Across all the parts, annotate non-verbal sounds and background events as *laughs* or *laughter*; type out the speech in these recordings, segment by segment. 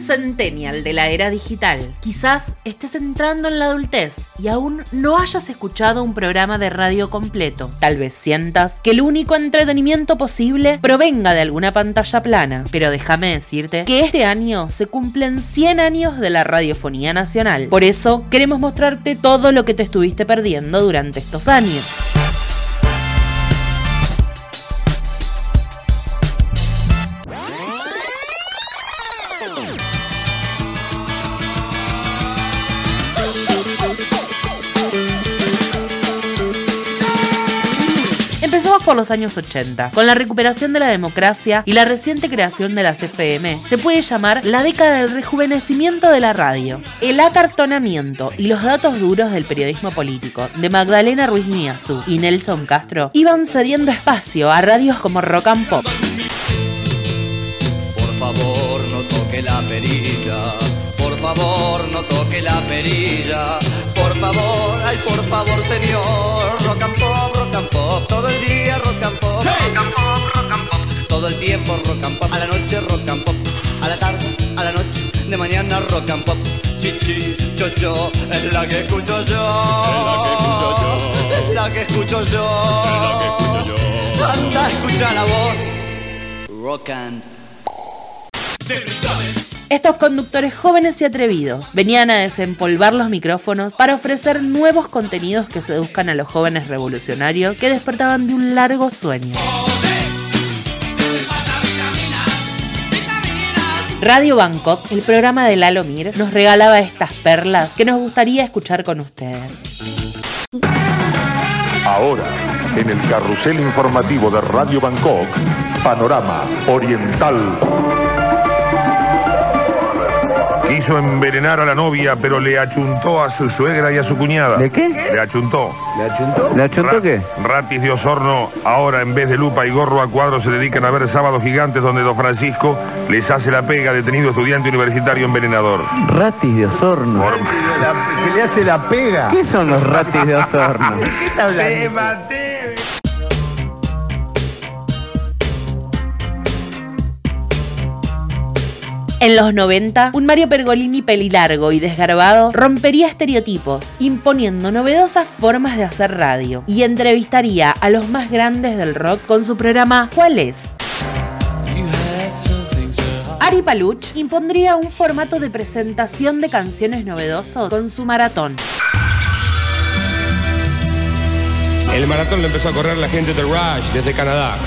centennial de la era digital. Quizás estés entrando en la adultez y aún no hayas escuchado un programa de radio completo. Tal vez sientas que el único entretenimiento posible provenga de alguna pantalla plana. Pero déjame decirte que este año se cumplen 100 años de la radiofonía nacional. Por eso queremos mostrarte todo lo que te estuviste perdiendo durante estos años. Empezamos por los años 80. Con la recuperación de la democracia y la reciente creación de las FM, se puede llamar la década del rejuvenecimiento de la radio. El acartonamiento y los datos duros del periodismo político de Magdalena Ruiz Niazú y Nelson Castro iban cediendo espacio a radios como Rock and Pop. Por favor, no toque la perilla. Por favor, no toque la perilla. Por favor, ay, por favor, señor. De mañana rock and pop. Chichi, cho, cho, es la que escucho yo. Es la que escucho yo. Es la que escucho yo. Anda, escucha la voz. Rock and Estos conductores jóvenes y atrevidos venían a desempolvar los micrófonos para ofrecer nuevos contenidos que seduzcan a los jóvenes revolucionarios que despertaban de un largo sueño. Radio Bangkok, el programa de Lalo Mir, nos regalaba estas perlas que nos gustaría escuchar con ustedes. Ahora, en el carrusel informativo de Radio Bangkok, Panorama Oriental. Quiso envenenar a la novia, pero le achuntó a su suegra y a su cuñada. ¿De qué? Le achuntó. ¿Le achuntó? ¿Le achuntó Ra- qué? Ratis de Osorno, ahora en vez de lupa y gorro a cuadro, se dedican a ver sábados gigantes donde Don Francisco les hace la pega, detenido estudiante universitario envenenador. Ratis de Osorno. Por- que le hace la pega. ¿Qué son los ratis de Osorno? ¿Qué está hablando? En los 90, un Mario Pergolini pelilargo y desgarbado rompería estereotipos, imponiendo novedosas formas de hacer radio, y entrevistaría a los más grandes del rock con su programa ¿Cuál es? Ari Paluch impondría un formato de presentación de canciones novedosos con su maratón. El maratón lo empezó a correr la gente de Rush desde Canadá.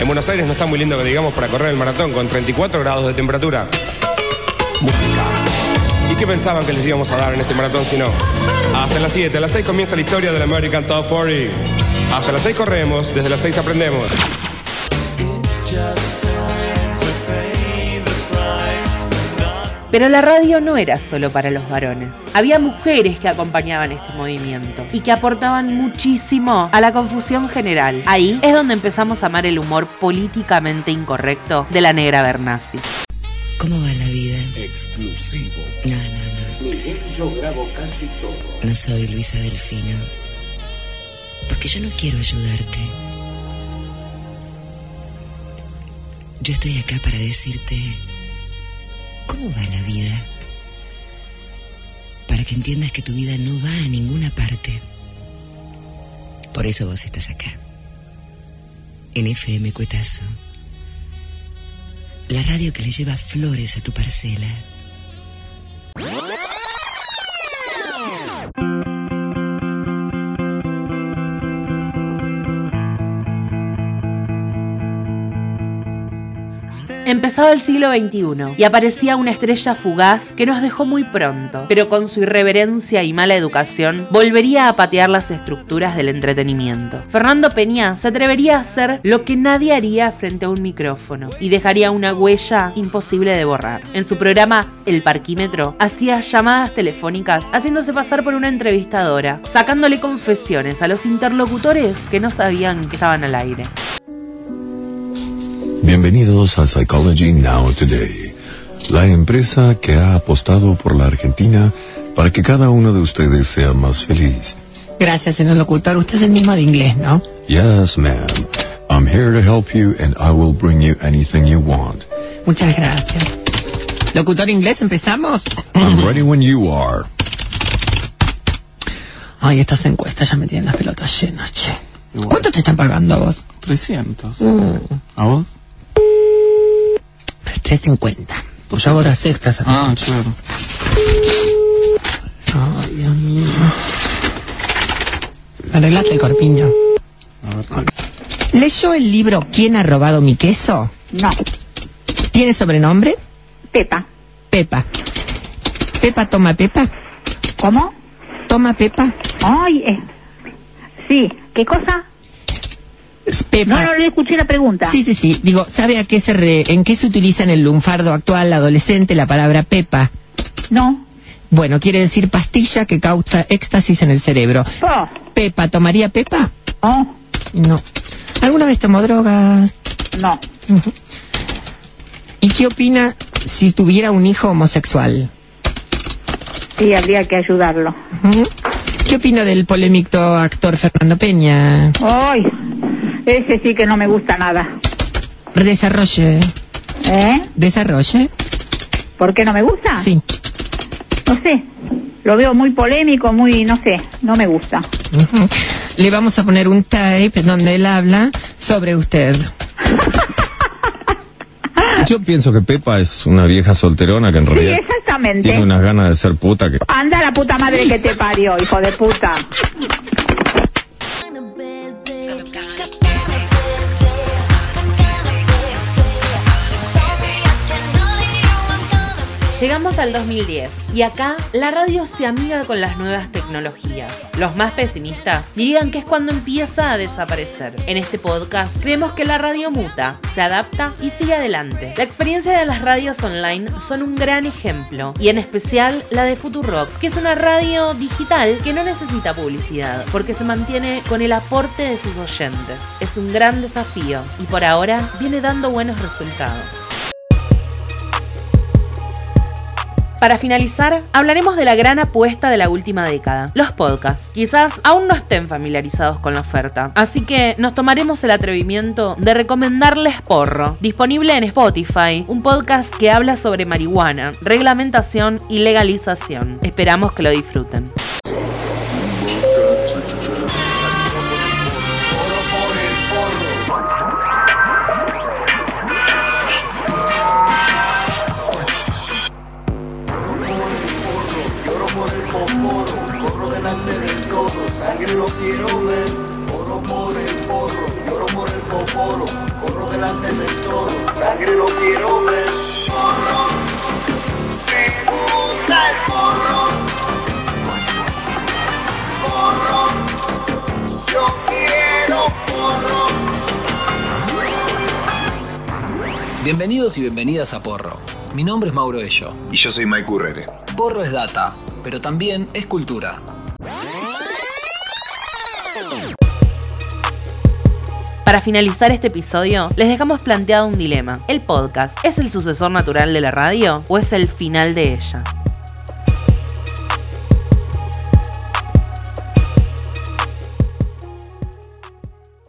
En Buenos Aires no está muy lindo que digamos para correr el maratón con 34 grados de temperatura. Música. ¿Y qué pensaban que les íbamos a dar en este maratón si no? Hasta las 7, a las 6 comienza la historia del American Top 40. Hasta las 6 corremos, desde las 6 aprendemos. Pero la radio no era solo para los varones. Había mujeres que acompañaban este movimiento y que aportaban muchísimo a la confusión general. Ahí es donde empezamos a amar el humor políticamente incorrecto de la negra Bernasi. ¿Cómo va la vida? Exclusivo. No, no, no. Miguel, yo grabo casi todo. No soy Luisa Delfino. Porque yo no quiero ayudarte. Yo estoy acá para decirte cómo va la vida. Para que entiendas que tu vida no va a ninguna parte. Por eso vos estás acá. En FM Cuetazo. La radio que le lleva flores a tu parcela. Empezaba el siglo XXI y aparecía una estrella fugaz que nos dejó muy pronto, pero con su irreverencia y mala educación volvería a patear las estructuras del entretenimiento. Fernando Peña se atrevería a hacer lo que nadie haría frente a un micrófono y dejaría una huella imposible de borrar. En su programa El Parquímetro hacía llamadas telefónicas haciéndose pasar por una entrevistadora, sacándole confesiones a los interlocutores que no sabían que estaban al aire. Bienvenidos a Psychology Now Today, la empresa que ha apostado por la Argentina para que cada uno de ustedes sea más feliz. Gracias, señor locutor. Usted es el mismo de inglés, ¿no? Yes, ma'am. I'm here to help you and I will bring you anything you want. Muchas gracias. ¿Locutor inglés empezamos? I'm ready when you are. Ay, estas encuestas ya me tienen las pelotas llenas, che. ¿Cuánto te están pagando a vos? 300. Mm, ¿A vos? 350. Pues hago las sextas. Ah, claro. Ay, Dios mío. Arreglate el corpiño. ¿Leyó el libro ¿Quién ha robado mi queso? No, ¿Tiene sobrenombre? Pepa. Pepa. ¿Pepa toma Pepa? ¿Cómo? ¿Toma Pepa? Ay, eh. Sí, ¿qué cosa? Pepa. No, no le escuché la pregunta. Sí, sí, sí. Digo, ¿sabe a qué se re- en qué se utiliza en el lunfardo actual adolescente la palabra Pepa? No. Bueno, quiere decir pastilla que causa éxtasis en el cerebro. Oh, ¿Pepa tomaría Pepa? oh, No. ¿Alguna vez tomó drogas? no. ¿Y qué opina si tuviera un hijo homosexual? Sí, habría que ayudarlo. ¿Qué opina del polémico actor Fernando Peña? Ay, ese sí que no me gusta nada. Desarrolle. ¿Eh? Desarrolle. ¿Por qué no me gusta? Sí. No sé. Lo veo muy polémico, muy, no sé, no me gusta. Le vamos a poner un tape donde él habla sobre usted. *laughs* Yo pienso que Pepa es una vieja solterona que en Sí, realidad exactamente. tiene unas ganas de ser puta que... Anda la puta madre que te parió, hijo de puta. Llegamos al 2010 y acá la radio se amiga con las nuevas tecnologías. Los más pesimistas dirían que es cuando empieza a desaparecer. En este podcast creemos que la radio muta, se adapta y sigue adelante. La experiencia de las radios online son un gran ejemplo y en especial la de Futurock, que es una radio digital que no necesita publicidad porque se mantiene con el aporte de sus oyentes. Es un gran desafío y por ahora viene dando buenos resultados. Para finalizar, hablaremos de la gran apuesta de la última década, los podcasts. Quizás aún no estén familiarizados con la oferta, así que nos tomaremos el atrevimiento de recomendarles Porro, disponible en Spotify, un podcast que habla sobre marihuana, reglamentación y legalización. Esperamos que lo disfruten. Poporo, corro delante de todo, sangre lo quiero ver. Oro por el porro, lloro por el poporo, corro delante de todos, sangre lo quiero ver. Porro, me gusta el porro. Porro, yo quiero porro. Bienvenidos y bienvenidas a Porro. Mi nombre es Mauro Ello. Y yo soy Mike Urrere. Porro es data, pero también es cultura. Para finalizar este episodio, les dejamos planteado un dilema. ¿El podcast es el sucesor natural de la radio o es el final de ella?